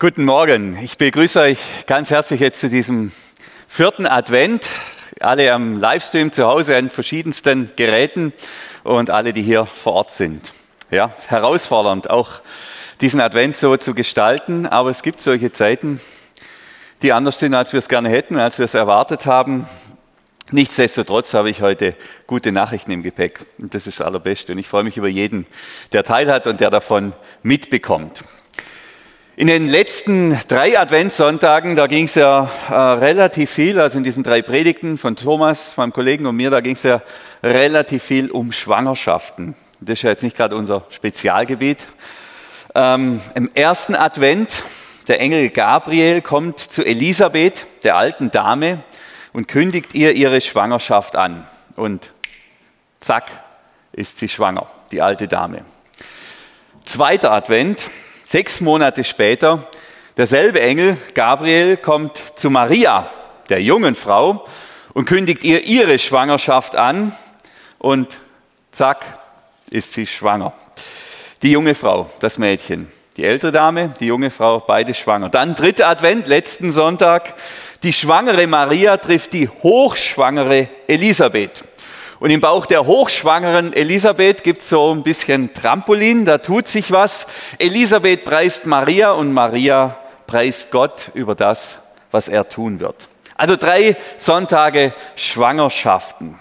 Guten Morgen. Ich begrüße euch ganz herzlich jetzt zu diesem vierten Advent. Alle am Livestream zu Hause an verschiedensten Geräten und alle, die hier vor Ort sind. Ja, herausfordernd, auch diesen Advent so zu gestalten, aber es gibt solche Zeiten, die anders sind, als wir es gerne hätten, als wir es erwartet haben. Nichtsdestotrotz habe ich heute gute Nachrichten im Gepäck und das ist das Allerbeste und ich freue mich über jeden, der teilhat und der davon mitbekommt. In den letzten drei Adventssonntagen, da ging es ja äh, relativ viel, also in diesen drei Predigten von Thomas, meinem Kollegen und mir, da ging es ja relativ viel um Schwangerschaften. Das ist ja jetzt nicht gerade unser Spezialgebiet. Ähm, Im ersten Advent, der Engel Gabriel kommt zu Elisabeth, der alten Dame, und kündigt ihr ihre Schwangerschaft an. Und zack, ist sie schwanger, die alte Dame. Zweiter Advent, Sechs Monate später, derselbe Engel, Gabriel, kommt zu Maria, der jungen Frau, und kündigt ihr ihre Schwangerschaft an und zack, ist sie schwanger. Die junge Frau, das Mädchen. Die ältere Dame, die junge Frau, beide schwanger. Dann dritter Advent, letzten Sonntag. Die schwangere Maria trifft die hochschwangere Elisabeth. Und im Bauch der hochschwangeren Elisabeth gibt es so ein bisschen Trampolin, da tut sich was. Elisabeth preist Maria und Maria preist Gott über das, was er tun wird. Also drei Sonntage Schwangerschaften.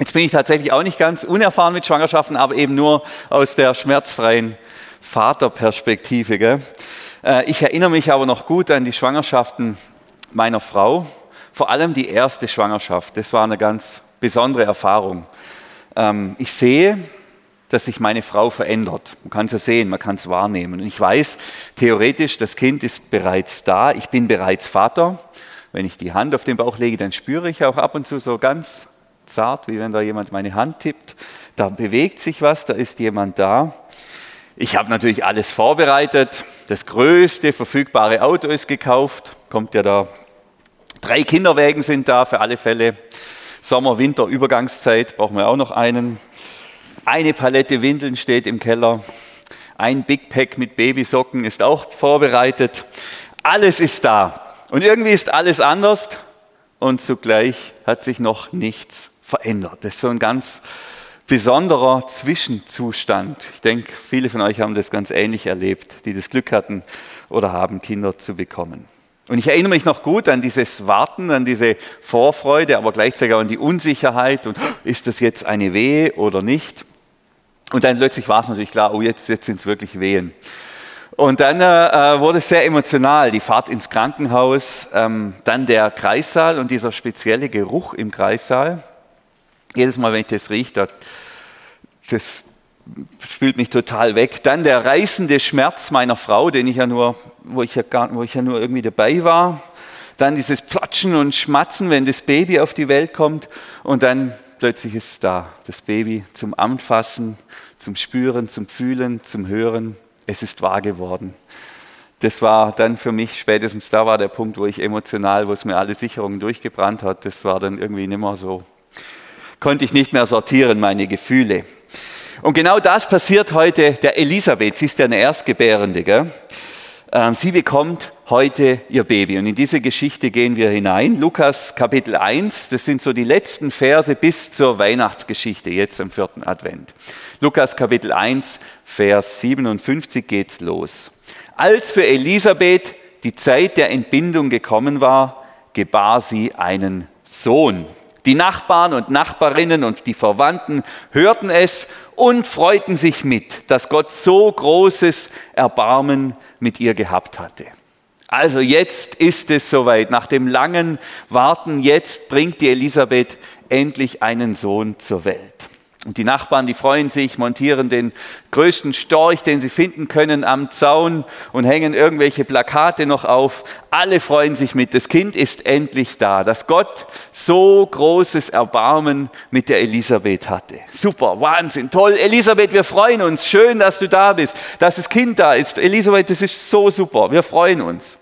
Jetzt bin ich tatsächlich auch nicht ganz unerfahren mit Schwangerschaften, aber eben nur aus der schmerzfreien Vaterperspektive. Gell? Äh, ich erinnere mich aber noch gut an die Schwangerschaften meiner Frau, vor allem die erste Schwangerschaft. Das war eine ganz besondere Erfahrung. Ähm, ich sehe, dass sich meine Frau verändert. Man kann es ja sehen, man kann es wahrnehmen. Und ich weiß, theoretisch, das Kind ist bereits da. Ich bin bereits Vater. Wenn ich die Hand auf den Bauch lege, dann spüre ich auch ab und zu so ganz zart, wie wenn da jemand meine Hand tippt. Da bewegt sich was, da ist jemand da. Ich habe natürlich alles vorbereitet. Das größte verfügbare Auto ist gekauft. Kommt ja da. Drei Kinderwägen sind da für alle Fälle. Sommer, Winter, Übergangszeit brauchen wir auch noch einen. Eine Palette Windeln steht im Keller. Ein Big Pack mit Babysocken ist auch vorbereitet. Alles ist da. Und irgendwie ist alles anders und zugleich hat sich noch nichts verändert. Das ist so ein ganz besonderer Zwischenzustand. Ich denke, viele von euch haben das ganz ähnlich erlebt, die das Glück hatten oder haben, Kinder zu bekommen. Und ich erinnere mich noch gut an dieses Warten, an diese Vorfreude, aber gleichzeitig auch an die Unsicherheit und ist das jetzt eine Wehe oder nicht? Und dann plötzlich war es natürlich klar, oh jetzt, jetzt sind es wirklich Wehen. Und dann äh, wurde es sehr emotional, die Fahrt ins Krankenhaus, ähm, dann der Kreissaal und dieser spezielle Geruch im Kreissaal. Jedes Mal, wenn ich das rieche, das, spült mich total weg. Dann der reißende Schmerz meiner Frau, den ich ja nur, wo ich ja, gar, wo ich ja nur irgendwie dabei war. Dann dieses Platschen und Schmatzen, wenn das Baby auf die Welt kommt. Und dann plötzlich ist es da, das Baby zum Anfassen, zum Spüren, zum Fühlen, zum Hören. Es ist wahr geworden. Das war dann für mich spätestens da war der Punkt, wo ich emotional, wo es mir alle Sicherungen durchgebrannt hat. Das war dann irgendwie nicht mehr so. Konnte ich nicht mehr sortieren, meine Gefühle. Und genau das passiert heute der Elisabeth. Sie ist ja eine Erstgebärende. Gell? Ähm, sie bekommt heute ihr Baby. Und in diese Geschichte gehen wir hinein. Lukas Kapitel 1, das sind so die letzten Verse bis zur Weihnachtsgeschichte, jetzt am vierten Advent. Lukas Kapitel 1, Vers 57 geht's los. Als für Elisabeth die Zeit der Entbindung gekommen war, gebar sie einen Sohn. Die Nachbarn und Nachbarinnen und die Verwandten hörten es und freuten sich mit, dass Gott so großes Erbarmen mit ihr gehabt hatte. Also jetzt ist es soweit. Nach dem langen Warten, jetzt bringt die Elisabeth endlich einen Sohn zur Welt. Und die Nachbarn, die freuen sich, montieren den größten Storch, den sie finden können, am Zaun und hängen irgendwelche Plakate noch auf. Alle freuen sich mit. Das Kind ist endlich da, dass Gott so großes Erbarmen mit der Elisabeth hatte. Super, Wahnsinn, toll. Elisabeth, wir freuen uns. Schön, dass du da bist, dass das Kind da ist. Elisabeth, das ist so super. Wir freuen uns.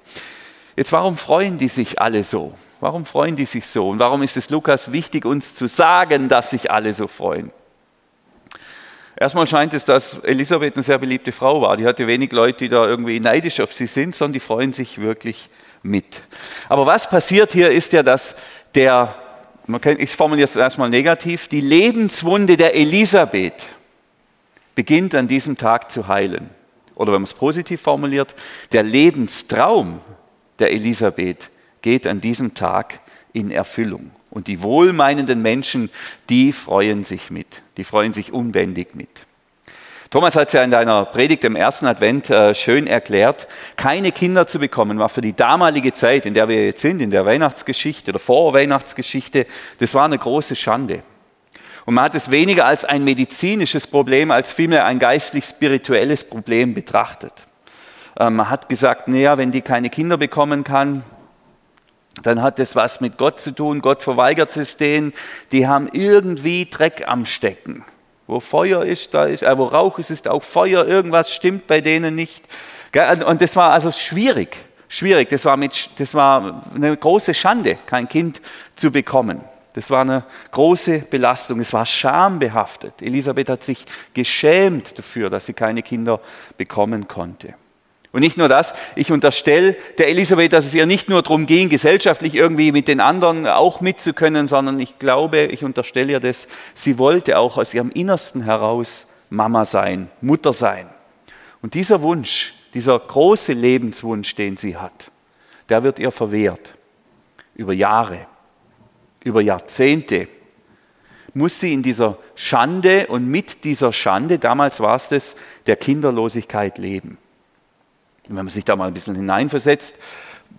Jetzt, warum freuen die sich alle so? Warum freuen die sich so? Und warum ist es Lukas wichtig, uns zu sagen, dass sich alle so freuen? Erstmal scheint es, dass Elisabeth eine sehr beliebte Frau war. Die hatte wenig Leute, die da irgendwie neidisch auf sie sind, sondern die freuen sich wirklich mit. Aber was passiert hier ist ja, dass der, ich formuliere es erstmal negativ, die Lebenswunde der Elisabeth beginnt an diesem Tag zu heilen. Oder wenn man es positiv formuliert, der Lebenstraum der Elisabeth geht an diesem Tag in Erfüllung. Und die wohlmeinenden Menschen, die freuen sich mit, die freuen sich unbändig mit. Thomas hat es ja in deiner Predigt im ersten Advent äh, schön erklärt, keine Kinder zu bekommen war für die damalige Zeit, in der wir jetzt sind, in der Weihnachtsgeschichte oder Vorweihnachtsgeschichte, das war eine große Schande. Und man hat es weniger als ein medizinisches Problem, als vielmehr ein geistlich-spirituelles Problem betrachtet. Äh, man hat gesagt, naja, wenn die keine Kinder bekommen kann, dann hat das was mit Gott zu tun. Gott verweigert es denen. Die haben irgendwie Dreck am Stecken. Wo Feuer ist, da ist, äh, wo Rauch ist, ist auch Feuer. Irgendwas stimmt bei denen nicht. Und das war also schwierig. Schwierig. Das war, mit, das war eine große Schande, kein Kind zu bekommen. Das war eine große Belastung. Es war schambehaftet. Elisabeth hat sich geschämt dafür, dass sie keine Kinder bekommen konnte. Und nicht nur das, ich unterstelle der Elisabeth, dass es ihr nicht nur darum ging, gesellschaftlich irgendwie mit den anderen auch mitzukönnen, sondern ich glaube, ich unterstelle ihr das, sie wollte auch aus ihrem Innersten heraus Mama sein, Mutter sein. Und dieser Wunsch, dieser große Lebenswunsch, den sie hat, der wird ihr verwehrt. Über Jahre, über Jahrzehnte muss sie in dieser Schande und mit dieser Schande, damals war es das, der Kinderlosigkeit leben. Wenn man sich da mal ein bisschen hineinversetzt,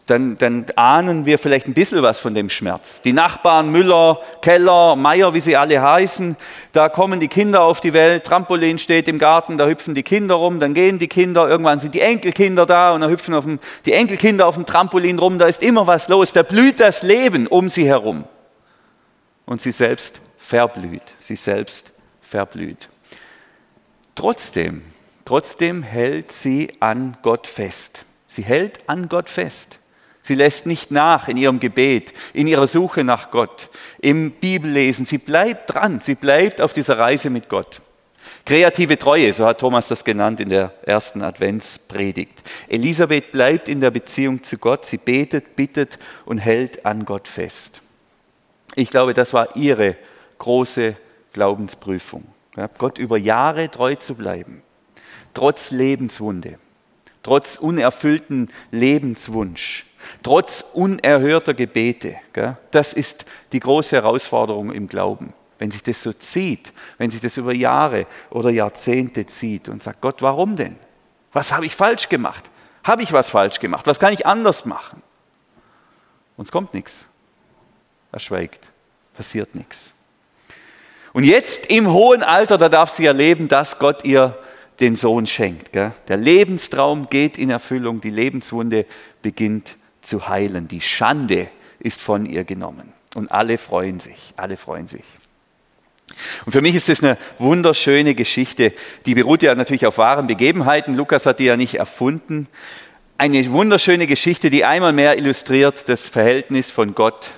dann, dann, ahnen wir vielleicht ein bisschen was von dem Schmerz. Die Nachbarn Müller, Keller, Meier, wie sie alle heißen, da kommen die Kinder auf die Welt, Trampolin steht im Garten, da hüpfen die Kinder rum, dann gehen die Kinder, irgendwann sind die Enkelkinder da und dann hüpfen dem, die Enkelkinder auf dem Trampolin rum, da ist immer was los, da blüht das Leben um sie herum. Und sie selbst verblüht, sie selbst verblüht. Trotzdem Trotzdem hält sie an Gott fest. Sie hält an Gott fest. Sie lässt nicht nach in ihrem Gebet, in ihrer Suche nach Gott, im Bibellesen. Sie bleibt dran, sie bleibt auf dieser Reise mit Gott. Kreative Treue, so hat Thomas das genannt in der ersten Adventspredigt. Elisabeth bleibt in der Beziehung zu Gott, sie betet, bittet und hält an Gott fest. Ich glaube, das war ihre große Glaubensprüfung. Gott über Jahre treu zu bleiben trotz Lebenswunde, trotz unerfüllten Lebenswunsch, trotz unerhörter Gebete. Das ist die große Herausforderung im Glauben. Wenn sich das so zieht, wenn sich das über Jahre oder Jahrzehnte zieht und sagt, Gott, warum denn? Was habe ich falsch gemacht? Habe ich was falsch gemacht? Was kann ich anders machen? Und es kommt nichts. Er schweigt. Passiert nichts. Und jetzt im hohen Alter, da darf sie erleben, dass Gott ihr den Sohn schenkt. Gell? Der Lebenstraum geht in Erfüllung, die Lebenswunde beginnt zu heilen, die Schande ist von ihr genommen. Und alle freuen sich, alle freuen sich. Und für mich ist das eine wunderschöne Geschichte, die beruht ja natürlich auf wahren Begebenheiten. Lukas hat die ja nicht erfunden. Eine wunderschöne Geschichte, die einmal mehr illustriert das Verhältnis von Gott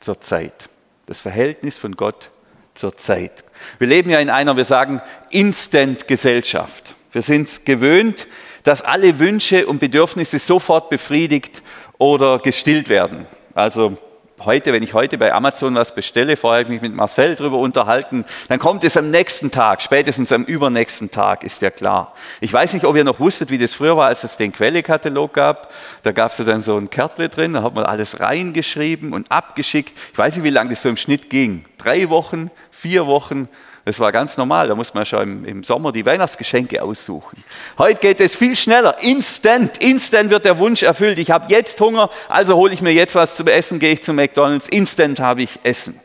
zur Zeit. Das Verhältnis von Gott zur Zeit. Wir leben ja in einer, wir sagen, Instant-Gesellschaft. Wir sind es gewöhnt, dass alle Wünsche und Bedürfnisse sofort befriedigt oder gestillt werden. Also heute, wenn ich heute bei Amazon was bestelle, vorher habe ich mich mit Marcel darüber unterhalten, dann kommt es am nächsten Tag, spätestens am übernächsten Tag, ist ja klar. Ich weiß nicht, ob ihr noch wusstet, wie das früher war, als es den Quellekatalog gab. Da gab es ja dann so ein Kärtle drin, da hat man alles reingeschrieben und abgeschickt. Ich weiß nicht, wie lange das so im Schnitt ging. Drei Wochen, vier Wochen. Das war ganz normal, da muss man schon im, Sommer die Weihnachtsgeschenke aussuchen. Heute geht es viel schneller, instant, instant wird der Wunsch erfüllt. Ich habe jetzt Hunger, also hole ich mir jetzt was zum Essen, gehe ich zu McDonald's, instant habe ich Essen.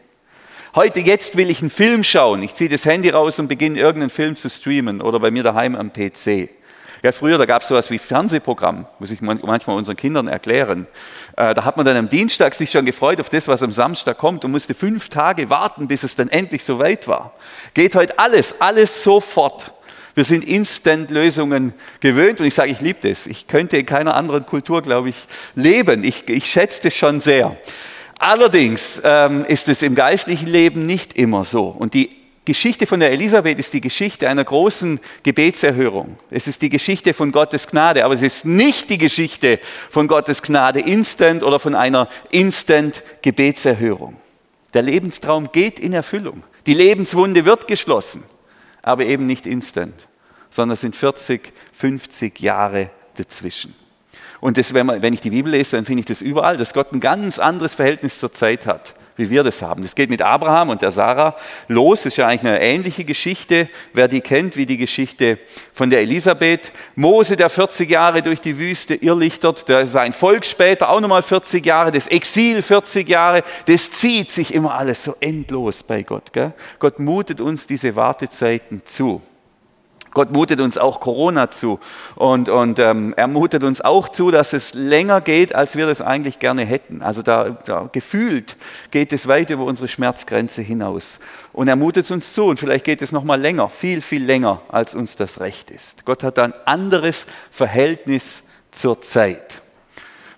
Heute, jetzt will ich einen Film schauen. Ich ziehe das Handy raus und beginne irgendeinen Film zu streamen oder bei mir daheim am PC. Ja, früher, da gab es sowas wie Fernsehprogramm, muss ich manchmal unseren Kindern erklären. Äh, da hat man dann am Dienstag sich schon gefreut auf das, was am Samstag kommt und musste fünf Tage warten, bis es dann endlich so weit war. Geht heute alles, alles sofort. Wir sind Instant-Lösungen gewöhnt und ich sage, ich liebe das. Ich könnte in keiner anderen Kultur, glaube ich, leben. Ich, ich schätze das schon sehr. Allerdings ähm, ist es im geistlichen Leben nicht immer so. Und die Geschichte von der Elisabeth ist die Geschichte einer großen Gebetserhörung. Es ist die Geschichte von Gottes Gnade, aber es ist nicht die Geschichte von Gottes Gnade instant oder von einer instant Gebetserhörung. Der Lebenstraum geht in Erfüllung. Die Lebenswunde wird geschlossen, aber eben nicht instant, sondern es sind 40, 50 Jahre dazwischen. Und das, wenn, man, wenn ich die Bibel lese, dann finde ich das überall, dass Gott ein ganz anderes Verhältnis zur Zeit hat wie wir das haben. Das geht mit Abraham und der Sarah los. Das ist ja eigentlich eine ähnliche Geschichte, wer die kennt, wie die Geschichte von der Elisabeth. Mose, der 40 Jahre durch die Wüste irrlichtert, der sein Volk später auch nochmal 40 Jahre, das Exil 40 Jahre, das zieht sich immer alles so endlos bei Gott. Gell? Gott mutet uns diese Wartezeiten zu. Gott mutet uns auch Corona zu und, und ähm, er mutet uns auch zu, dass es länger geht, als wir das eigentlich gerne hätten. Also da, da gefühlt geht es weit über unsere Schmerzgrenze hinaus. Und er mutet uns zu und vielleicht geht es noch mal länger, viel, viel länger, als uns das recht ist. Gott hat ein anderes Verhältnis zur Zeit.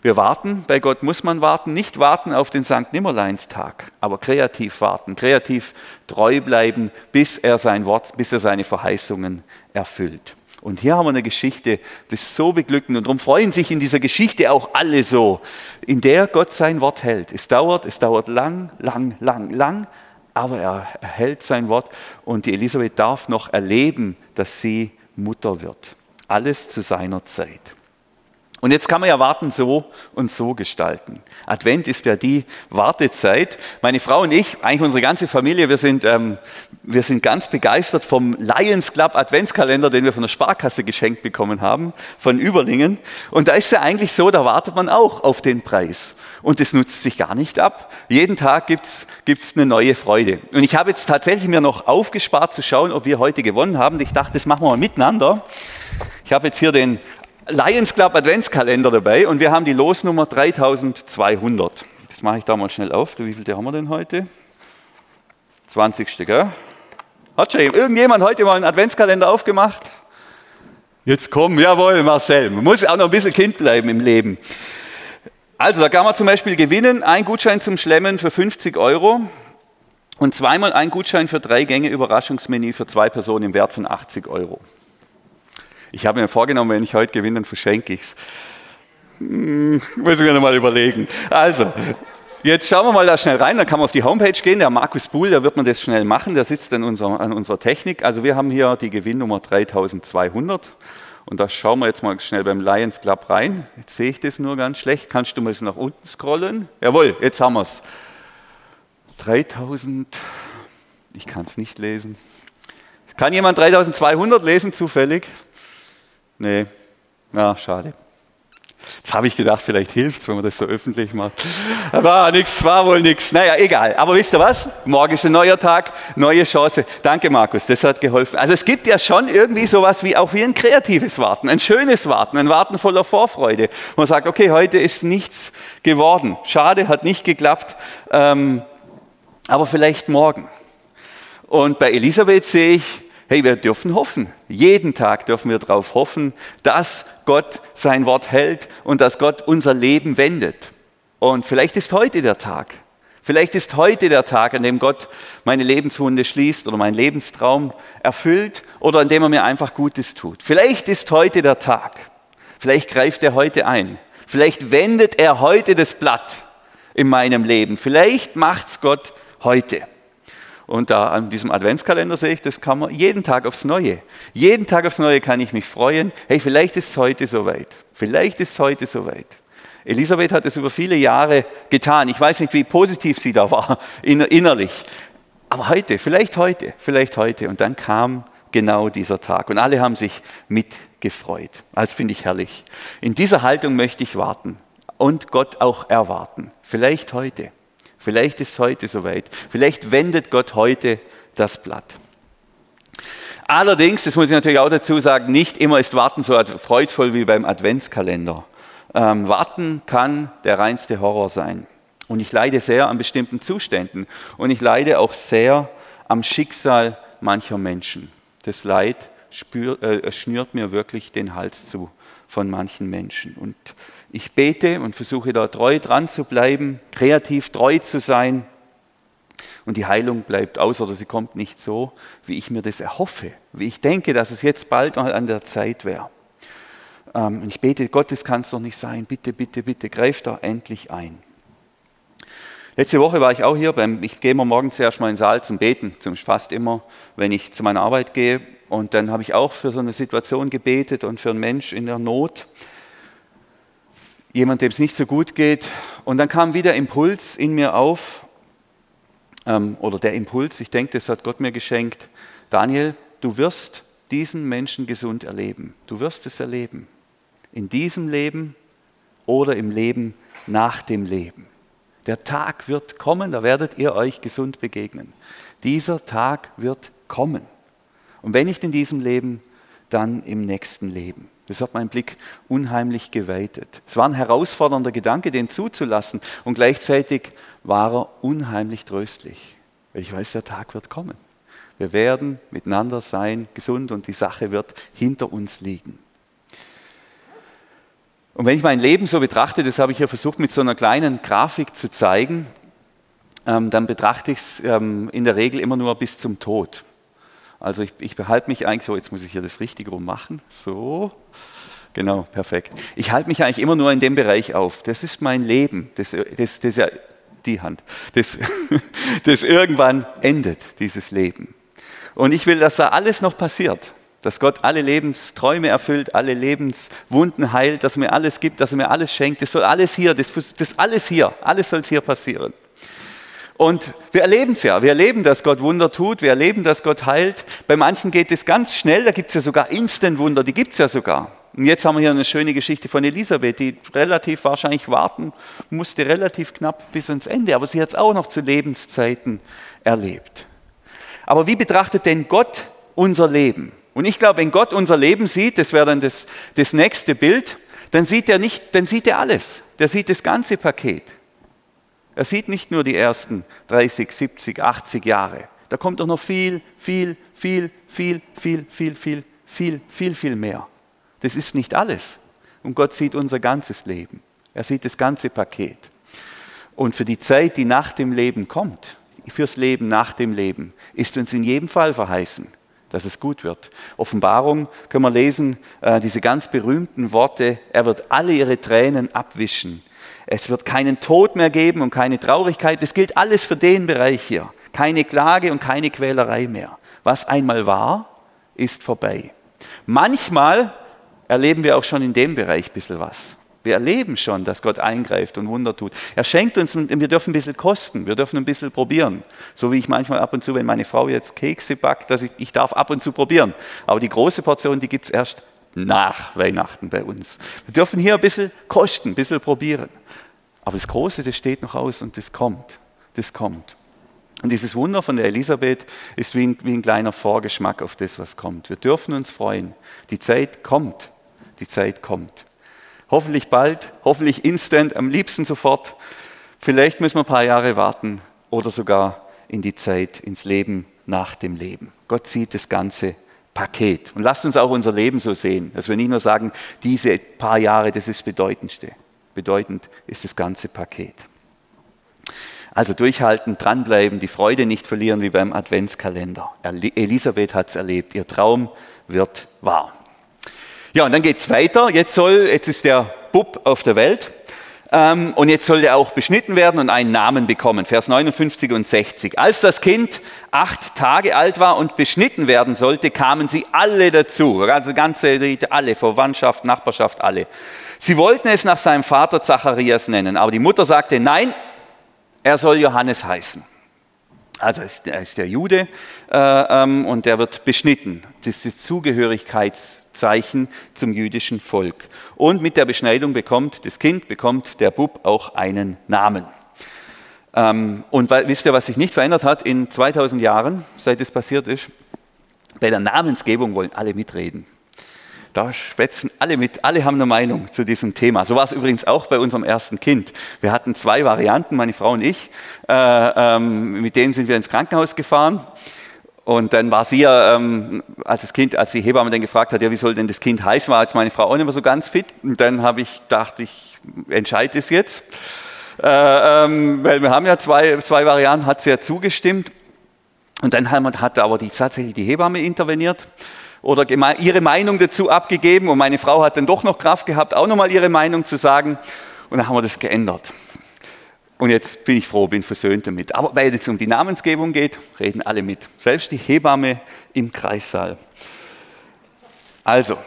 Wir warten, bei Gott muss man warten, nicht warten auf den Sankt Nimmerleinstag, aber kreativ warten, kreativ treu bleiben, bis er sein Wort, bis er seine Verheißungen erfüllt. Und hier haben wir eine Geschichte, das ist so beglückend und darum freuen sich in dieser Geschichte auch alle so, in der Gott sein Wort hält. Es dauert, es dauert lang, lang, lang, lang, aber er hält sein Wort und die Elisabeth darf noch erleben, dass sie Mutter wird. Alles zu seiner Zeit. Und jetzt kann man ja Warten so und so gestalten. Advent ist ja die Wartezeit. Meine Frau und ich, eigentlich unsere ganze Familie, wir sind, ähm, wir sind ganz begeistert vom Lions Club Adventskalender, den wir von der Sparkasse geschenkt bekommen haben, von Überlingen. Und da ist ja eigentlich so, da wartet man auch auf den Preis. Und das nutzt sich gar nicht ab. Jeden Tag gibt's gibt's eine neue Freude. Und ich habe jetzt tatsächlich mir noch aufgespart zu schauen, ob wir heute gewonnen haben. Ich dachte, das machen wir mal miteinander. Ich habe jetzt hier den Lions Club Adventskalender dabei und wir haben die Losnummer 3200. Das mache ich da mal schnell auf. Wie viele haben wir denn heute? 20. Gell? Hat schon irgendjemand heute mal einen Adventskalender aufgemacht? Jetzt komm, jawohl, Marcel. Man muss auch noch ein bisschen Kind bleiben im Leben. Also, da kann man zum Beispiel gewinnen, ein Gutschein zum Schlemmen für 50 Euro und zweimal ein Gutschein für drei Gänge Überraschungsmenü für zwei Personen im Wert von 80 Euro. Ich habe mir vorgenommen, wenn ich heute gewinne, dann verschenke ich es. Hm, muss ich mir nochmal überlegen. Also, Jetzt schauen wir mal da schnell rein, dann kann man auf die Homepage gehen. Der Markus Buhl, der wird man das schnell machen, der sitzt an unserer, an unserer Technik. Also wir haben hier die Gewinnnummer 3200 und da schauen wir jetzt mal schnell beim Lions Club rein. Jetzt sehe ich das nur ganz schlecht. Kannst du mal nach unten scrollen? Jawohl, jetzt haben wir es. 3000, ich kann es nicht lesen. Kann jemand 3200 lesen zufällig? Nee, ja, schade. Jetzt habe ich gedacht, vielleicht hilft es, wenn man das so öffentlich macht. War nichts, war wohl nichts. Naja, egal. Aber wisst ihr was? Morgen ist ein neuer Tag, neue Chance. Danke, Markus, das hat geholfen. Also es gibt ja schon irgendwie sowas wie auch wie ein kreatives Warten, ein schönes Warten, ein Warten voller Vorfreude. Man sagt, okay, heute ist nichts geworden. Schade, hat nicht geklappt. Ähm, aber vielleicht morgen. Und bei Elisabeth sehe ich, hey, wir dürfen hoffen. Jeden Tag dürfen wir darauf hoffen, dass Gott sein Wort hält und dass Gott unser Leben wendet. Und vielleicht ist heute der Tag. Vielleicht ist heute der Tag, an dem Gott meine Lebenswunde schließt oder meinen Lebenstraum erfüllt oder an dem er mir einfach Gutes tut. Vielleicht ist heute der Tag. Vielleicht greift er heute ein. Vielleicht wendet er heute das Blatt in meinem Leben. Vielleicht macht es Gott heute. Und da an diesem Adventskalender sehe ich, das kann man jeden Tag aufs Neue. Jeden Tag aufs Neue kann ich mich freuen. Hey, vielleicht ist es heute soweit. Vielleicht ist es heute soweit. Elisabeth hat es über viele Jahre getan. Ich weiß nicht, wie positiv sie da war, innerlich. Aber heute, vielleicht heute, vielleicht heute. Und dann kam genau dieser Tag. Und alle haben sich mitgefreut. Das finde ich herrlich. In dieser Haltung möchte ich warten und Gott auch erwarten. Vielleicht heute. Vielleicht ist es heute soweit. Vielleicht wendet Gott heute das Blatt. Allerdings, das muss ich natürlich auch dazu sagen, nicht immer ist Warten so freudvoll wie beim Adventskalender. Ähm, Warten kann der reinste Horror sein. Und ich leide sehr an bestimmten Zuständen. Und ich leide auch sehr am Schicksal mancher Menschen. Das Leid spür, äh, schnürt mir wirklich den Hals zu von manchen Menschen. Und ich bete und versuche da treu dran zu bleiben, kreativ treu zu sein. Und die Heilung bleibt aus oder sie kommt nicht so, wie ich mir das erhoffe, wie ich denke, dass es jetzt bald mal an der Zeit wäre. Ähm, und ich bete, Gott, das kann es doch nicht sein. Bitte, bitte, bitte, greif da endlich ein. Letzte Woche war ich auch hier, beim, ich gehe immer morgens zuerst mal in den Saal zum Beten, zum fast immer, wenn ich zu meiner Arbeit gehe. Und dann habe ich auch für so eine Situation gebetet und für einen Mensch in der Not, jemand, dem es nicht so gut geht. Und dann kam wieder Impuls in mir auf, ähm, oder der Impuls, ich denke, das hat Gott mir geschenkt. Daniel, du wirst diesen Menschen gesund erleben. Du wirst es erleben. In diesem Leben oder im Leben nach dem Leben. Der Tag wird kommen, da werdet ihr euch gesund begegnen. Dieser Tag wird kommen. Und wenn nicht in diesem Leben, dann im nächsten Leben. Das hat meinen Blick unheimlich geweitet. Es war ein herausfordernder Gedanke, den zuzulassen. Und gleichzeitig war er unheimlich tröstlich. Ich weiß, der Tag wird kommen. Wir werden miteinander sein, gesund und die Sache wird hinter uns liegen. Und wenn ich mein Leben so betrachte, das habe ich ja versucht mit so einer kleinen Grafik zu zeigen, ähm, dann betrachte ich es ähm, in der Regel immer nur bis zum Tod. Also ich, ich behalte mich eigentlich, so jetzt muss ich hier das richtig rum machen, so, genau, perfekt. Ich halte mich eigentlich immer nur in dem Bereich auf. Das ist mein Leben, das, das, das ja die Hand, das, das irgendwann endet, dieses Leben. Und ich will, dass da alles noch passiert dass Gott alle Lebensträume erfüllt, alle Lebenswunden heilt, dass er mir alles gibt, dass er mir alles schenkt. Das soll alles hier, das, das alles hier, alles soll hier passieren. Und wir erleben es ja, wir erleben, dass Gott Wunder tut, wir erleben, dass Gott heilt. Bei manchen geht es ganz schnell, da gibt es ja sogar Instant-Wunder, die gibt es ja sogar. Und jetzt haben wir hier eine schöne Geschichte von Elisabeth, die relativ wahrscheinlich warten musste, relativ knapp bis ans Ende, aber sie hat es auch noch zu Lebenszeiten erlebt. Aber wie betrachtet denn Gott unser Leben? Und ich glaube, wenn Gott unser Leben sieht, das wäre dann das, das nächste Bild, dann sieht er nicht, dann sieht er alles. Der sieht das ganze Paket. Er sieht nicht nur die ersten 30, 70, 80 Jahre. Da kommt doch noch viel, viel, viel, viel, viel, viel, viel, viel, viel, viel mehr. Das ist nicht alles. Und Gott sieht unser ganzes Leben. Er sieht das ganze Paket. Und für die Zeit, die nach dem Leben kommt, fürs Leben nach dem Leben, ist uns in jedem Fall verheißen, dass es gut wird. Offenbarung können wir lesen, äh, diese ganz berühmten Worte, er wird alle ihre Tränen abwischen. Es wird keinen Tod mehr geben und keine Traurigkeit. Das gilt alles für den Bereich hier. Keine Klage und keine Quälerei mehr. Was einmal war, ist vorbei. Manchmal erleben wir auch schon in dem Bereich ein bisschen was. Wir erleben schon, dass Gott eingreift und Wunder tut. Er schenkt uns, wir dürfen ein bisschen kosten, wir dürfen ein bisschen probieren. So wie ich manchmal ab und zu, wenn meine Frau jetzt Kekse backt, dass ich, ich darf ab und zu probieren. Aber die große Portion, die gibt es erst nach Weihnachten bei uns. Wir dürfen hier ein bisschen kosten, ein bisschen probieren. Aber das Große, das steht noch aus und das kommt. Das kommt. Und dieses Wunder von der Elisabeth ist wie ein, wie ein kleiner Vorgeschmack auf das, was kommt. Wir dürfen uns freuen. Die Zeit kommt. Die Zeit kommt. Hoffentlich bald, hoffentlich instant, am liebsten sofort. Vielleicht müssen wir ein paar Jahre warten oder sogar in die Zeit, ins Leben nach dem Leben. Gott sieht das ganze Paket. Und lasst uns auch unser Leben so sehen, dass wir nicht nur sagen, diese paar Jahre, das ist das Bedeutendste. Bedeutend ist das ganze Paket. Also durchhalten, dranbleiben, die Freude nicht verlieren wie beim Adventskalender. Elisabeth hat es erlebt, ihr Traum wird wahr. Ja, und dann geht es weiter. Jetzt soll, jetzt ist der Bub auf der Welt und jetzt soll er auch beschnitten werden und einen Namen bekommen. Vers 59 und 60. Als das Kind acht Tage alt war und beschnitten werden sollte, kamen sie alle dazu. Also ganze alle, Verwandtschaft, Nachbarschaft, alle. Sie wollten es nach seinem Vater Zacharias nennen, aber die Mutter sagte, nein, er soll Johannes heißen. Also er ist der Jude äh, ähm, und der wird beschnitten. Das ist das Zugehörigkeits Zeichen zum jüdischen Volk. Und mit der Beschneidung bekommt das Kind, bekommt der Bub auch einen Namen. Ähm, und wisst ihr, was sich nicht verändert hat in 2000 Jahren, seit es passiert ist? Bei der Namensgebung wollen alle mitreden. Da schwätzen alle mit, alle haben eine Meinung zu diesem Thema. So war es übrigens auch bei unserem ersten Kind. Wir hatten zwei Varianten, meine Frau und ich. Äh, ähm, mit denen sind wir ins Krankenhaus gefahren. Und dann war sie ja, ähm, als das Kind, als die Hebamme dann gefragt hat, ja, wie soll denn das Kind heißen, war jetzt meine Frau auch nicht mehr so ganz fit. Und dann habe ich gedacht, ich entscheide es jetzt. Äh, ähm, weil wir haben ja zwei, zwei Varianten, hat sie ja zugestimmt. Und dann hat aber die, tatsächlich die Hebamme interveniert oder ihre Meinung dazu abgegeben. Und meine Frau hat dann doch noch Kraft gehabt, auch nochmal ihre Meinung zu sagen. Und dann haben wir das geändert. Und jetzt bin ich froh, bin versöhnt damit. Aber weil es um die Namensgebung geht, reden alle mit. Selbst die Hebamme im Kreissaal. Also,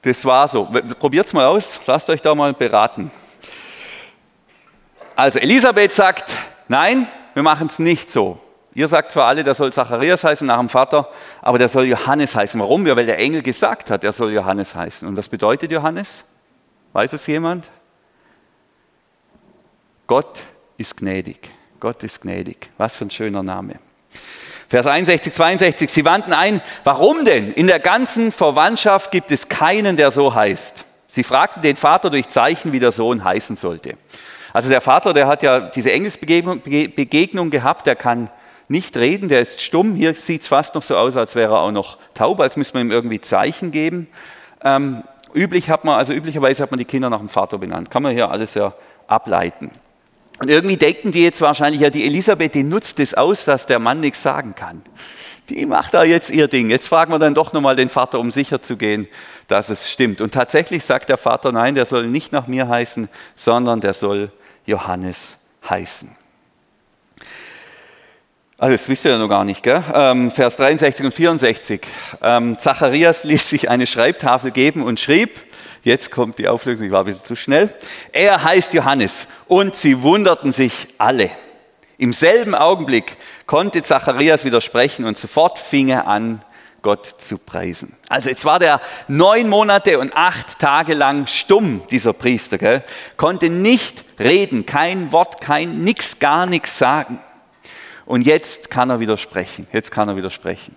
das war so. Probiert es mal aus, lasst euch da mal beraten. Also, Elisabeth sagt, nein, wir machen es nicht so. Ihr sagt zwar alle, der soll Zacharias heißen nach dem Vater, aber der soll Johannes heißen. Warum? Ja, weil der Engel gesagt hat, er soll Johannes heißen. Und was bedeutet Johannes? Weiß es jemand? Gott ist gnädig. Gott ist gnädig. Was für ein schöner Name. Vers 61, 62. Sie wandten ein, warum denn? In der ganzen Verwandtschaft gibt es keinen, der so heißt. Sie fragten den Vater durch Zeichen, wie der Sohn heißen sollte. Also der Vater, der hat ja diese Engelsbegegnung gehabt, der kann nicht reden, der ist stumm. Hier sieht es fast noch so aus, als wäre er auch noch taub, als müsste man ihm irgendwie Zeichen geben. Ähm, üblich hat man, also üblicherweise hat man die Kinder nach dem Vater benannt. Kann man hier alles ja ableiten. Und irgendwie denken die jetzt wahrscheinlich, ja, die Elisabeth, die nutzt es aus, dass der Mann nichts sagen kann. Die macht da jetzt ihr Ding. Jetzt fragen wir dann doch nochmal den Vater, um sicher zu gehen, dass es stimmt. Und tatsächlich sagt der Vater, nein, der soll nicht nach mir heißen, sondern der soll Johannes heißen. Also das wisst ihr ja noch gar nicht, gell? Ähm, Vers 63 und 64. Ähm, Zacharias ließ sich eine Schreibtafel geben und schrieb, jetzt kommt die Auflösung, ich war ein bisschen zu schnell, er heißt Johannes und sie wunderten sich alle. Im selben Augenblick konnte Zacharias widersprechen und sofort fing er an, Gott zu preisen. Also jetzt war der neun Monate und acht Tage lang stumm, dieser Priester, gell? konnte nicht reden, kein Wort, kein nix, gar nichts sagen. Und jetzt kann er widersprechen. Jetzt kann er widersprechen.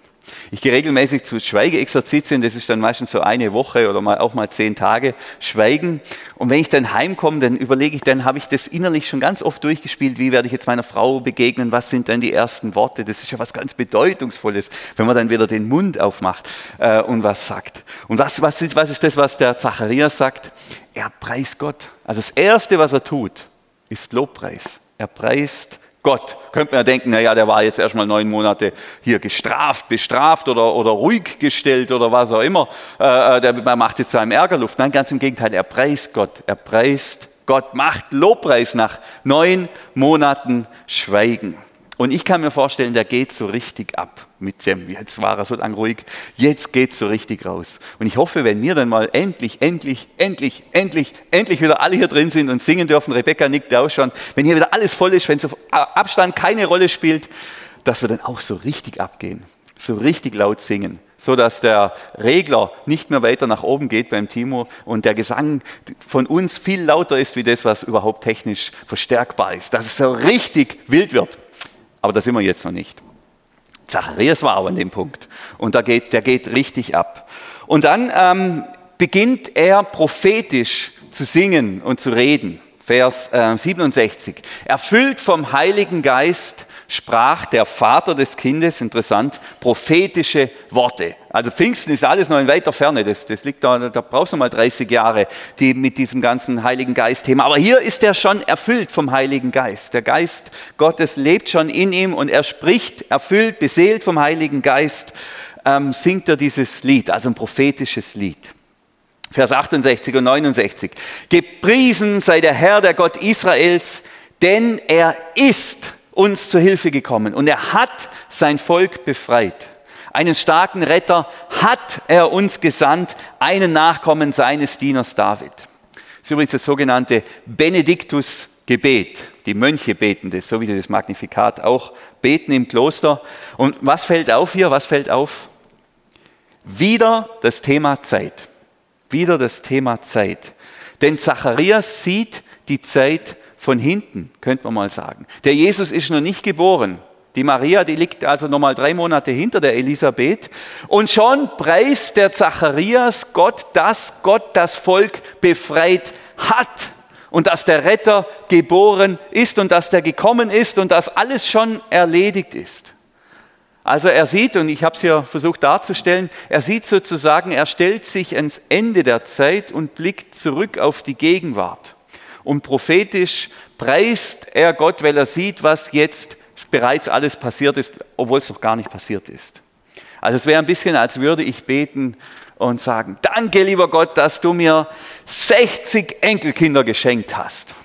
Ich gehe regelmäßig zu Schweigeexerzitien, das ist dann meistens so eine Woche oder mal, auch mal zehn Tage Schweigen. Und wenn ich dann heimkomme, dann überlege ich, dann habe ich das innerlich schon ganz oft durchgespielt, wie werde ich jetzt meiner Frau begegnen, was sind dann die ersten Worte. Das ist ja was ganz Bedeutungsvolles, wenn man dann wieder den Mund aufmacht äh, und was sagt. Und was, was, ist, was ist das, was der Zacharias sagt? Er preist Gott. Also das Erste, was er tut, ist Lobpreis. Er preist Gott. Könnte man ja denken, naja, der war jetzt erstmal neun Monate hier gestraft, bestraft oder, oder ruhig gestellt oder was auch immer. Äh, äh der, man macht jetzt seinem Ärger Luft. Nein, ganz im Gegenteil, er preist Gott. Er preist Gott, macht Lobpreis nach neun Monaten Schweigen. Und ich kann mir vorstellen, der geht so richtig ab mit dem, jetzt war er so lang ruhig, jetzt geht so richtig raus. Und ich hoffe, wenn wir dann mal endlich, endlich, endlich, endlich, endlich wieder alle hier drin sind und singen dürfen, Rebecca nickt auch schon, wenn hier wieder alles voll ist, wenn so Abstand keine Rolle spielt, dass wir dann auch so richtig abgehen, so richtig laut singen, so dass der Regler nicht mehr weiter nach oben geht beim Timo und der Gesang von uns viel lauter ist wie das, was überhaupt technisch verstärkbar ist, dass es so richtig wild wird. Aber da sind wir jetzt noch nicht. Zacharias war aber an dem Punkt. Und da geht, der geht richtig ab. Und dann ähm, beginnt er prophetisch zu singen und zu reden. Vers äh, 67. Erfüllt vom Heiligen Geist sprach der Vater des Kindes, interessant, prophetische Worte. Also Pfingsten ist alles noch in weiter Ferne, das, das liegt da, da brauchst du mal 30 Jahre die mit diesem ganzen Heiligen Geist-Thema. Aber hier ist er schon erfüllt vom Heiligen Geist. Der Geist Gottes lebt schon in ihm und er spricht, erfüllt, beseelt vom Heiligen Geist, ähm, singt er dieses Lied, also ein prophetisches Lied. Vers 68 und 69. Gepriesen sei der Herr, der Gott Israels, denn er ist uns zur Hilfe gekommen und er hat sein Volk befreit. Einen starken Retter hat er uns gesandt, einen Nachkommen seines Dieners David. Das ist übrigens das sogenannte Benediktus-Gebet. Die Mönche beten das, so wie sie das Magnifikat auch beten im Kloster. Und was fällt auf hier? Was fällt auf? Wieder das Thema Zeit. Wieder das Thema Zeit. Denn Zacharias sieht die Zeit von hinten, könnte man mal sagen. Der Jesus ist noch nicht geboren. Die Maria, die liegt also noch mal drei Monate hinter der Elisabeth. Und schon preist der Zacharias Gott, dass Gott das Volk befreit hat und dass der Retter geboren ist und dass der gekommen ist und dass alles schon erledigt ist. Also er sieht, und ich habe es ja versucht darzustellen, er sieht sozusagen, er stellt sich ans Ende der Zeit und blickt zurück auf die Gegenwart. Und prophetisch preist er Gott, weil er sieht, was jetzt bereits alles passiert ist, obwohl es noch gar nicht passiert ist. Also es wäre ein bisschen, als würde ich beten und sagen, danke lieber Gott, dass du mir 60 Enkelkinder geschenkt hast.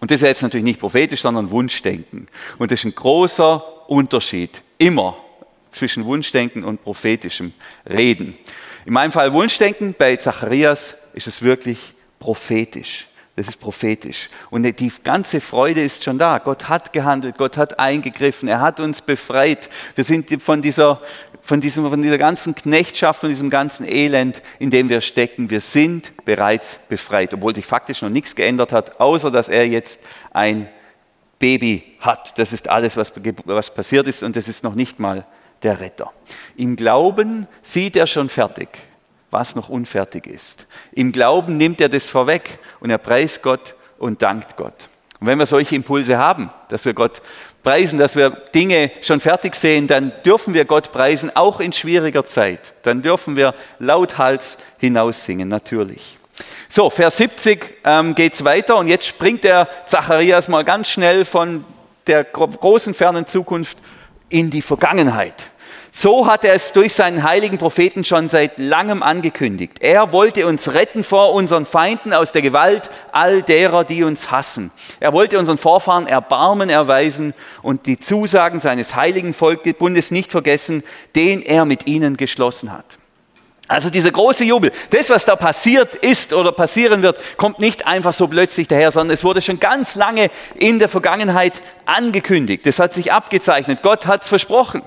Und das ist jetzt natürlich nicht prophetisch, sondern Wunschdenken. Und das ist ein großer Unterschied, immer zwischen Wunschdenken und prophetischem Reden. In meinem Fall Wunschdenken, bei Zacharias ist es wirklich prophetisch. Das ist prophetisch. Und die ganze Freude ist schon da. Gott hat gehandelt, Gott hat eingegriffen, er hat uns befreit. Wir sind von dieser, von, diesem, von dieser ganzen Knechtschaft, von diesem ganzen Elend, in dem wir stecken. Wir sind bereits befreit, obwohl sich faktisch noch nichts geändert hat, außer dass er jetzt ein Baby hat. Das ist alles, was, was passiert ist und das ist noch nicht mal der Retter. Im Glauben sieht er schon fertig was noch unfertig ist. Im Glauben nimmt er das vorweg und er preist Gott und dankt Gott. Und wenn wir solche Impulse haben, dass wir Gott preisen, dass wir Dinge schon fertig sehen, dann dürfen wir Gott preisen, auch in schwieriger Zeit. Dann dürfen wir lauthals hinaussingen, natürlich. So, Vers 70 ähm, geht es weiter und jetzt springt der Zacharias mal ganz schnell von der großen fernen Zukunft in die Vergangenheit. So hat er es durch seinen heiligen Propheten schon seit langem angekündigt. Er wollte uns retten vor unseren Feinden aus der Gewalt all derer, die uns hassen. Er wollte unseren Vorfahren Erbarmen erweisen und die Zusagen seines heiligen Volkbundes nicht vergessen, den er mit ihnen geschlossen hat. Also dieser große Jubel, das, was da passiert ist oder passieren wird, kommt nicht einfach so plötzlich daher, sondern es wurde schon ganz lange in der Vergangenheit angekündigt. Das hat sich abgezeichnet. Gott hat es versprochen.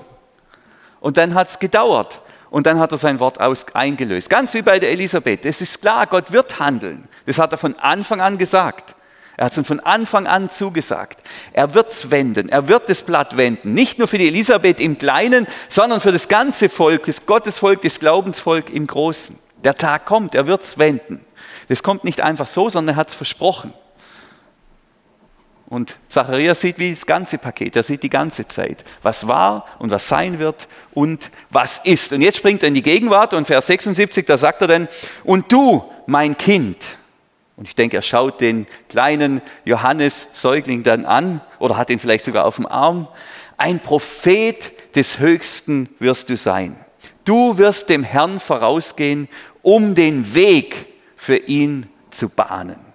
Und dann hat es gedauert. Und dann hat er sein Wort aus, eingelöst. Ganz wie bei der Elisabeth. Es ist klar, Gott wird handeln. Das hat er von Anfang an gesagt. Er hat es von Anfang an zugesagt. Er wird es wenden. Er wird das Blatt wenden. Nicht nur für die Elisabeth im Kleinen, sondern für das ganze Volk, das Gottesvolk, das Glaubensvolk im Großen. Der Tag kommt. Er wird es wenden. Das kommt nicht einfach so, sondern er hat es versprochen. Und Zacharias sieht wie das ganze Paket, er sieht die ganze Zeit, was war und was sein wird und was ist. Und jetzt springt er in die Gegenwart und Vers 76, da sagt er dann, und du, mein Kind, und ich denke, er schaut den kleinen Johannes Säugling dann an oder hat ihn vielleicht sogar auf dem Arm, ein Prophet des Höchsten wirst du sein. Du wirst dem Herrn vorausgehen, um den Weg für ihn zu bahnen.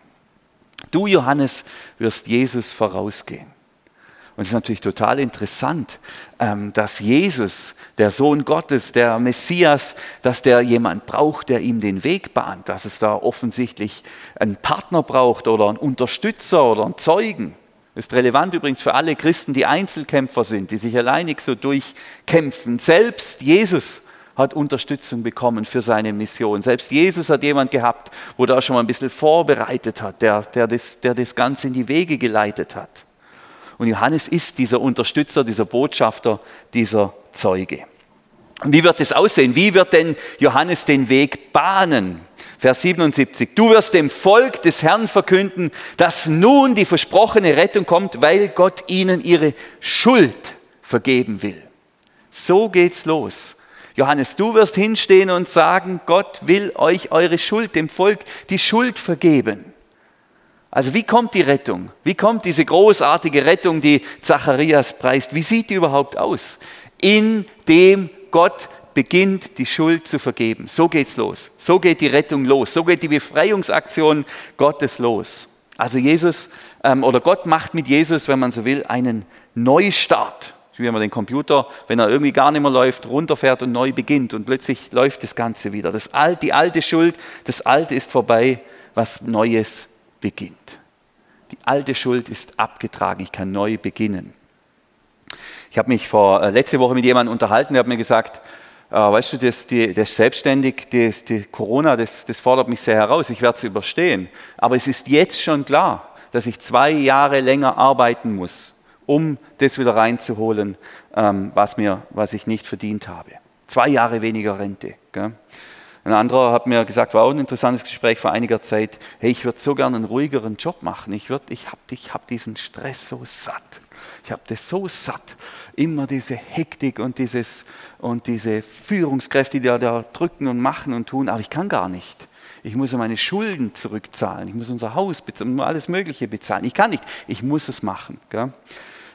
Du, Johannes, wirst Jesus vorausgehen. Und es ist natürlich total interessant, ähm, dass Jesus, der Sohn Gottes, der Messias, dass der jemand braucht, der ihm den Weg bahnt, dass es da offensichtlich einen Partner braucht oder einen Unterstützer oder einen Zeugen. Ist relevant übrigens für alle Christen, die Einzelkämpfer sind, die sich alleinig so durchkämpfen. Selbst Jesus hat Unterstützung bekommen für seine Mission. Selbst Jesus hat jemand gehabt, wo er schon mal ein bisschen vorbereitet hat, der, der, das, der das Ganze in die Wege geleitet hat. Und Johannes ist dieser Unterstützer, dieser Botschafter, dieser Zeuge. Und wie wird es aussehen? Wie wird denn Johannes den Weg bahnen? Vers 77. Du wirst dem Volk des Herrn verkünden, dass nun die versprochene Rettung kommt, weil Gott ihnen ihre Schuld vergeben will. So geht's los. Johannes, du wirst hinstehen und sagen, Gott will euch eure Schuld, dem Volk die Schuld vergeben. Also wie kommt die Rettung? Wie kommt diese großartige Rettung, die Zacharias preist? Wie sieht die überhaupt aus? Indem Gott beginnt, die Schuld zu vergeben. So geht's los. So geht die Rettung los. So geht die Befreiungsaktion Gottes los. Also Jesus ähm, oder Gott macht mit Jesus, wenn man so will, einen Neustart wie man den Computer, wenn er irgendwie gar nicht mehr läuft, runterfährt und neu beginnt und plötzlich läuft das Ganze wieder. Das Alte, die alte Schuld, das Alte ist vorbei, was Neues beginnt. Die alte Schuld ist abgetragen, ich kann neu beginnen. Ich habe mich vor äh, letzte Woche mit jemandem unterhalten, der hat mir gesagt, äh, weißt du, das, die, das selbstständig, das, die Corona, das, das fordert mich sehr heraus, ich werde es überstehen. Aber es ist jetzt schon klar, dass ich zwei Jahre länger arbeiten muss, um das wieder reinzuholen, ähm, was, mir, was ich nicht verdient habe. Zwei Jahre weniger Rente. Gell? Ein anderer hat mir gesagt, war auch ein interessantes Gespräch vor einiger Zeit, hey, ich würde so gerne einen ruhigeren Job machen. Ich, ich habe ich hab diesen Stress so satt. Ich habe das so satt. Immer diese Hektik und, dieses, und diese Führungskräfte, die da, da drücken und machen und tun, aber ich kann gar nicht. Ich muss meine Schulden zurückzahlen. Ich muss unser Haus bezahlen, alles Mögliche bezahlen. Ich kann nicht. Ich muss es machen. Gell?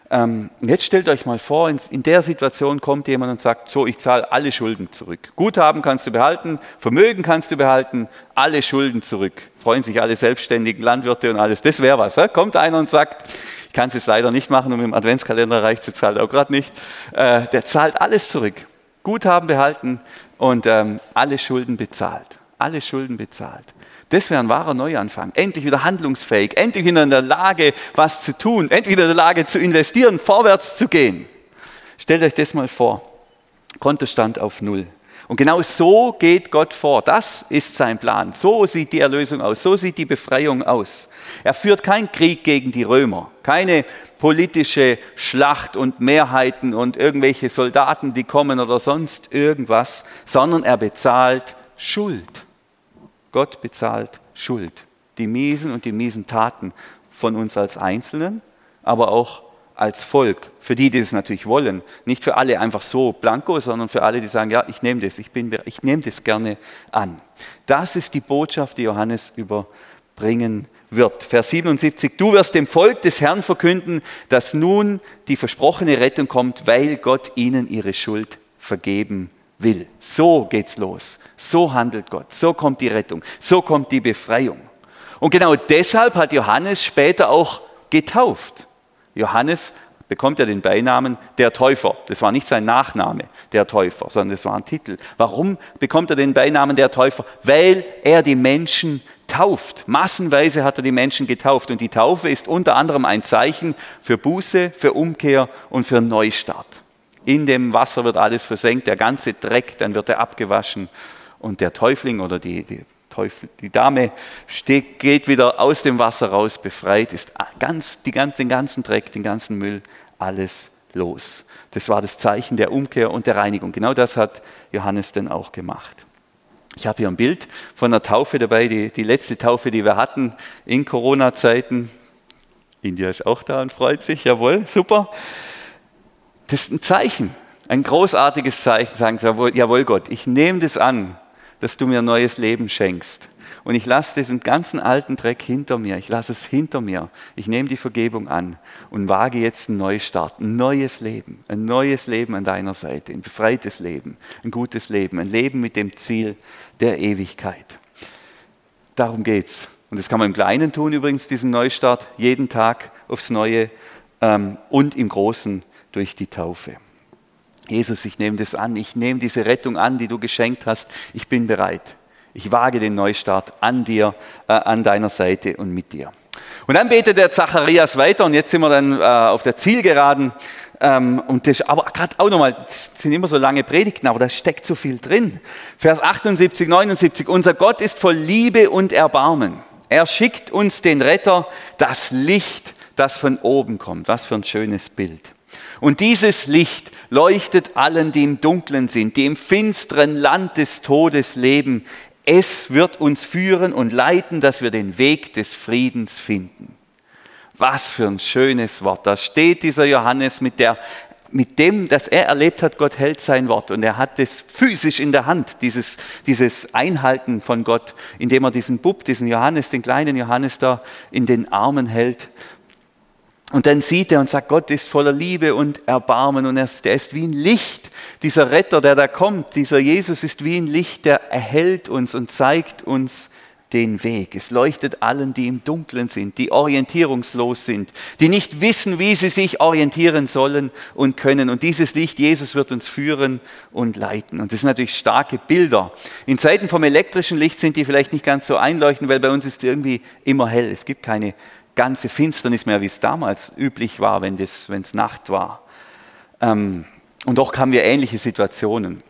Ähm, jetzt stellt euch mal vor, in, in, der Situation kommt jemand und sagt, so, ich zahle alle Schulden zurück. Guthaben kannst du behalten, Vermögen kannst du behalten, alle Schulden zurück. Freuen sich alle selbstständigen Landwirte und alles. Das wäre was. He? Kommt einer und sagt, ich kann es jetzt leider nicht machen mit dem Adventskalender reicht es jetzt halt auch gerade nicht. Äh, der zahlt alles zurück. Guthaben behalten und ähm, alle Schulden bezahlt. Alle Schulden bezahlt. Das wäre ein wahrer Neuanfang. Endlich wieder handlungsfähig, endlich wieder in der Lage, was zu tun, endlich wieder in der Lage zu investieren, vorwärts zu gehen. Stellt euch das mal vor. Kontostand auf Null. Und genau so geht Gott vor. Das ist sein Plan. So sieht die Erlösung aus. So sieht die Befreiung aus. Er führt keinen Krieg gegen die Römer. Keine politische Schlacht und Mehrheiten und irgendwelche Soldaten, die kommen oder sonst irgendwas, sondern er bezahlt Schuld. Gott bezahlt Schuld. Die miesen und die miesen Taten von uns als Einzelnen, aber auch als Volk. Für die, die es natürlich wollen. Nicht für alle einfach so blanko, sondern für alle, die sagen, ja, ich nehme das, ich, bin, ich nehme das gerne an. Das ist die Botschaft, die Johannes überbringen wird. Vers 77, du wirst dem Volk des Herrn verkünden, dass nun die versprochene Rettung kommt, weil Gott ihnen ihre Schuld vergeben will. So geht's los. So handelt Gott. So kommt die Rettung. So kommt die Befreiung. Und genau deshalb hat Johannes später auch getauft. Johannes bekommt ja den Beinamen der Täufer. Das war nicht sein Nachname, der Täufer, sondern das war ein Titel. Warum bekommt er den Beinamen der Täufer? Weil er die Menschen tauft. Massenweise hat er die Menschen getauft. Und die Taufe ist unter anderem ein Zeichen für Buße, für Umkehr und für Neustart. In dem Wasser wird alles versenkt, der ganze Dreck, dann wird er abgewaschen und der Täufling oder die, die, Teufel, die Dame steht, geht wieder aus dem Wasser raus, befreit, ist ganz, die, den ganzen Dreck, den ganzen Müll, alles los. Das war das Zeichen der Umkehr und der Reinigung. Genau das hat Johannes denn auch gemacht. Ich habe hier ein Bild von einer Taufe dabei, die, die letzte Taufe, die wir hatten in Corona-Zeiten. India ist auch da und freut sich, jawohl, super. Das ist ein Zeichen, ein großartiges Zeichen, sagen sie, jawohl Gott, ich nehme das an, dass du mir neues Leben schenkst. Und ich lasse diesen ganzen alten Dreck hinter mir. Ich lasse es hinter mir. Ich nehme die Vergebung an und wage jetzt einen Neustart, ein neues Leben, ein neues Leben an deiner Seite, ein befreites Leben, ein gutes Leben, ein Leben mit dem Ziel der Ewigkeit. Darum geht's. Und das kann man im Kleinen tun übrigens, diesen Neustart, jeden Tag aufs Neue ähm, und im Großen durch die Taufe. Jesus, ich nehme das an, ich nehme diese Rettung an, die du geschenkt hast, ich bin bereit. Ich wage den Neustart an dir, äh, an deiner Seite und mit dir. Und dann betet der Zacharias weiter und jetzt sind wir dann äh, auf der Zielgeraden. Ähm, und das, aber gerade auch nochmal, das sind immer so lange Predigten, aber da steckt so viel drin. Vers 78, 79, unser Gott ist voll Liebe und Erbarmen. Er schickt uns den Retter, das Licht, das von oben kommt. Was für ein schönes Bild. Und dieses Licht leuchtet allen, die im Dunklen sind, die im finsteren Land des Todes leben. Es wird uns führen und leiten, dass wir den Weg des Friedens finden. Was für ein schönes Wort. Da steht dieser Johannes mit, der, mit dem, dass er erlebt hat, Gott hält sein Wort. Und er hat es physisch in der Hand, dieses, dieses Einhalten von Gott, indem er diesen Bub, diesen Johannes, den kleinen Johannes da in den Armen hält und dann sieht er und sagt, Gott ist voller Liebe und Erbarmen und er ist, ist wie ein Licht. Dieser Retter, der da kommt, dieser Jesus ist wie ein Licht, der erhält uns und zeigt uns den Weg. Es leuchtet allen, die im Dunkeln sind, die orientierungslos sind, die nicht wissen, wie sie sich orientieren sollen und können. Und dieses Licht, Jesus, wird uns führen und leiten. Und das sind natürlich starke Bilder. In Zeiten vom elektrischen Licht sind die vielleicht nicht ganz so einleuchtend, weil bei uns ist irgendwie immer hell. Es gibt keine ganze Finsternis mehr, wie es damals üblich war, wenn es Nacht war. Ähm, und doch haben wir ähnliche Situationen.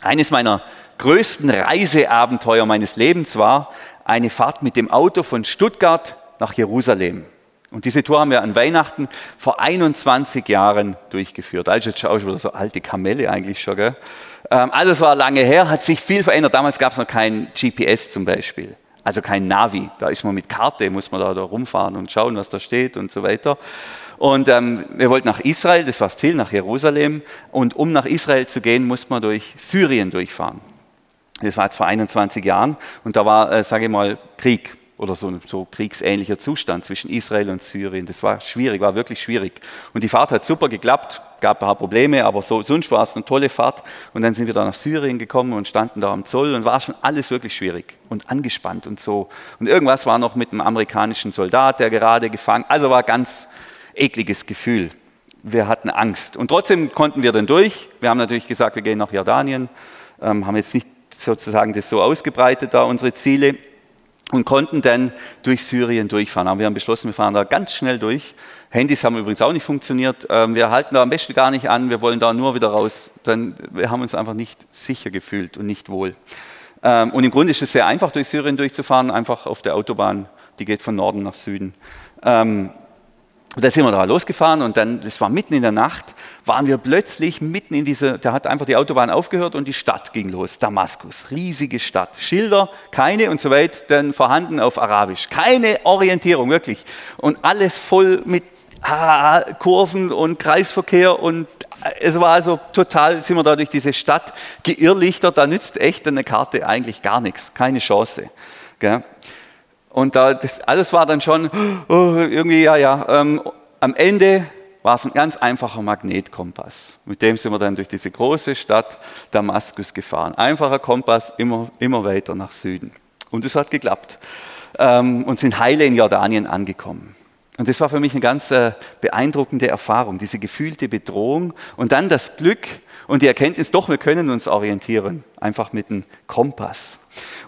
Eines meiner größten Reiseabenteuer meines Lebens war eine Fahrt mit dem Auto von Stuttgart nach Jerusalem. Und diese Tour haben wir an Weihnachten vor 21 Jahren durchgeführt. Also jetzt schaue ich wieder so alte Kamelle eigentlich schon. Gell? Ähm, also es war lange her, hat sich viel verändert. Damals gab es noch kein GPS zum Beispiel. Also kein Navi, da ist man mit Karte, muss man da, da rumfahren und schauen, was da steht und so weiter. Und ähm, wir wollten nach Israel, das war das Ziel, nach Jerusalem. Und um nach Israel zu gehen, muss man durch Syrien durchfahren. Das war jetzt vor 21 Jahren und da war, äh, sage ich mal, Krieg oder so ein so kriegsähnlicher Zustand zwischen Israel und Syrien. Das war schwierig, war wirklich schwierig. Und die Fahrt hat super geklappt, gab ein paar Probleme, aber so, sonst war es eine tolle Fahrt. Und dann sind wir da nach Syrien gekommen und standen da am Zoll und war schon alles wirklich schwierig und angespannt und so. Und irgendwas war noch mit einem amerikanischen Soldat, der gerade gefangen, also war ganz ekliges Gefühl. Wir hatten Angst. Und trotzdem konnten wir dann durch. Wir haben natürlich gesagt, wir gehen nach Jordanien, ähm, haben jetzt nicht sozusagen das so ausgebreitet da, unsere Ziele und konnten dann durch Syrien durchfahren. Aber wir haben beschlossen, wir fahren da ganz schnell durch. Handys haben übrigens auch nicht funktioniert. Ähm, wir halten da am besten gar nicht an, wir wollen da nur wieder raus. Dann, wir haben uns einfach nicht sicher gefühlt und nicht wohl. Ähm, und im Grunde ist es sehr einfach, durch Syrien durchzufahren, einfach auf der Autobahn, die geht von Norden nach Süden. Ähm, und da sind wir da losgefahren und dann, das war mitten in der Nacht, waren wir plötzlich mitten in dieser, da hat einfach die Autobahn aufgehört und die Stadt ging los, Damaskus, riesige Stadt. Schilder, keine und so weit, dann vorhanden auf Arabisch. Keine Orientierung, wirklich. Und alles voll mit ah, Kurven und Kreisverkehr und es war also total, sind wir da durch diese Stadt geirrlichtert, da nützt echt eine Karte eigentlich gar nichts, keine Chance. Gell? Und da, das alles war dann schon oh, irgendwie, ja, ja. Ähm, am Ende war es ein ganz einfacher Magnetkompass. Mit dem sind wir dann durch diese große Stadt Damaskus gefahren. Einfacher Kompass, immer, immer weiter nach Süden. Und es hat geklappt. Ähm, und sind heile in Jordanien angekommen. Und das war für mich eine ganz äh, beeindruckende Erfahrung, diese gefühlte Bedrohung und dann das Glück und die Erkenntnis, doch, wir können uns orientieren, einfach mit einem Kompass.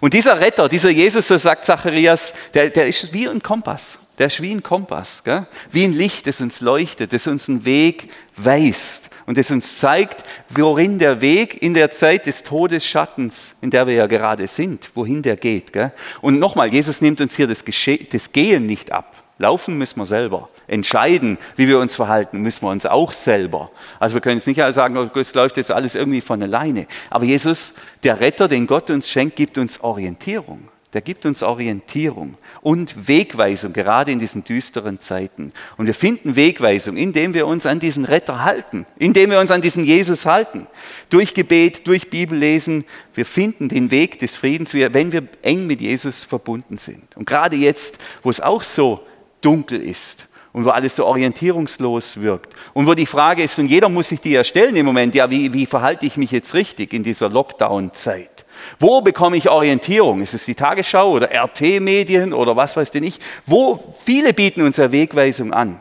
Und dieser Retter, dieser Jesus, so sagt Zacharias, der, der ist wie ein Kompass. Der ist wie ein Kompass, gell? wie ein Licht, das uns leuchtet, das uns einen Weg weist und das uns zeigt, worin der Weg in der Zeit des Todesschattens, in der wir ja gerade sind, wohin der geht. Gell? Und nochmal, Jesus nimmt uns hier das, das Gehen nicht ab. Laufen müssen wir selber. Entscheiden, wie wir uns verhalten, müssen wir uns auch selber. Also wir können jetzt nicht sagen, oh, es läuft jetzt alles irgendwie von alleine. Aber Jesus, der Retter, den Gott uns schenkt, gibt uns Orientierung. Der gibt uns Orientierung und Wegweisung, gerade in diesen düsteren Zeiten. Und wir finden Wegweisung, indem wir uns an diesen Retter halten, indem wir uns an diesen Jesus halten. Durch Gebet, durch Bibellesen. Wir finden den Weg des Friedens, wenn wir eng mit Jesus verbunden sind. Und gerade jetzt, wo es auch so dunkel ist und wo alles so orientierungslos wirkt und wo die Frage ist, und jeder muss sich die ja stellen im Moment, ja, wie, wie verhalte ich mich jetzt richtig in dieser Lockdown-Zeit? Wo bekomme ich Orientierung? Ist es die Tagesschau oder RT-Medien oder was weiß denn ich? Wo viele bieten uns ja Wegweisung an.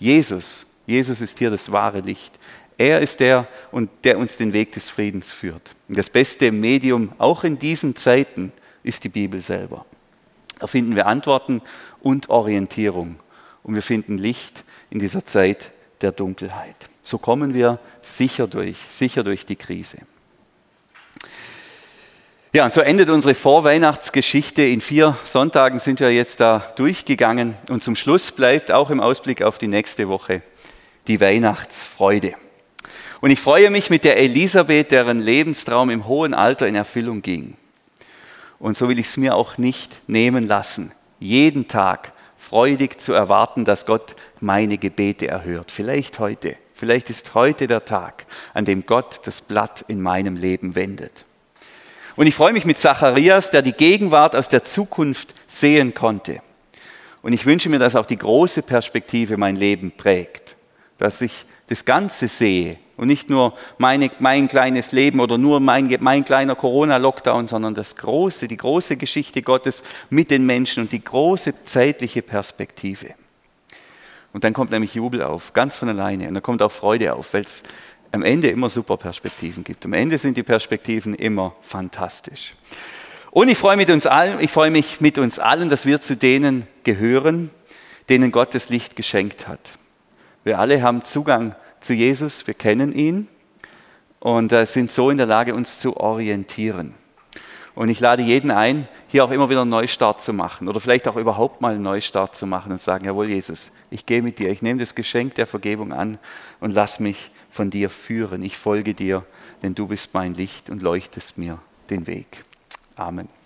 Jesus, Jesus ist hier das wahre Licht. Er ist der, und der uns den Weg des Friedens führt. Und das beste Medium, auch in diesen Zeiten, ist die Bibel selber. Da finden wir Antworten und Orientierung. Und wir finden Licht in dieser Zeit der Dunkelheit. So kommen wir sicher durch, sicher durch die Krise. Ja, und so endet unsere Vorweihnachtsgeschichte. In vier Sonntagen sind wir jetzt da durchgegangen. Und zum Schluss bleibt auch im Ausblick auf die nächste Woche die Weihnachtsfreude. Und ich freue mich mit der Elisabeth, deren Lebenstraum im hohen Alter in Erfüllung ging. Und so will ich es mir auch nicht nehmen lassen, jeden Tag freudig zu erwarten, dass Gott meine Gebete erhört. Vielleicht heute, vielleicht ist heute der Tag, an dem Gott das Blatt in meinem Leben wendet. Und ich freue mich mit Zacharias, der die Gegenwart aus der Zukunft sehen konnte. Und ich wünsche mir, dass auch die große Perspektive mein Leben prägt, dass ich das Ganze sehe und nicht nur meine, mein kleines Leben oder nur mein, mein kleiner Corona-Lockdown, sondern das große, die große Geschichte Gottes mit den Menschen und die große zeitliche Perspektive. Und dann kommt nämlich Jubel auf, ganz von alleine. Und dann kommt auch Freude auf, weil es am Ende immer super Perspektiven gibt. Am Ende sind die Perspektiven immer fantastisch. Und ich freue, mit uns allen, ich freue mich mit uns allen, dass wir zu denen gehören, denen Gott das Licht geschenkt hat. Wir alle haben Zugang zu Jesus, wir kennen ihn und äh, sind so in der Lage, uns zu orientieren. Und ich lade jeden ein, hier auch immer wieder einen Neustart zu machen oder vielleicht auch überhaupt mal einen Neustart zu machen und sagen, jawohl Jesus, ich gehe mit dir, ich nehme das Geschenk der Vergebung an und lass mich von dir führen. Ich folge dir, denn du bist mein Licht und leuchtest mir den Weg. Amen.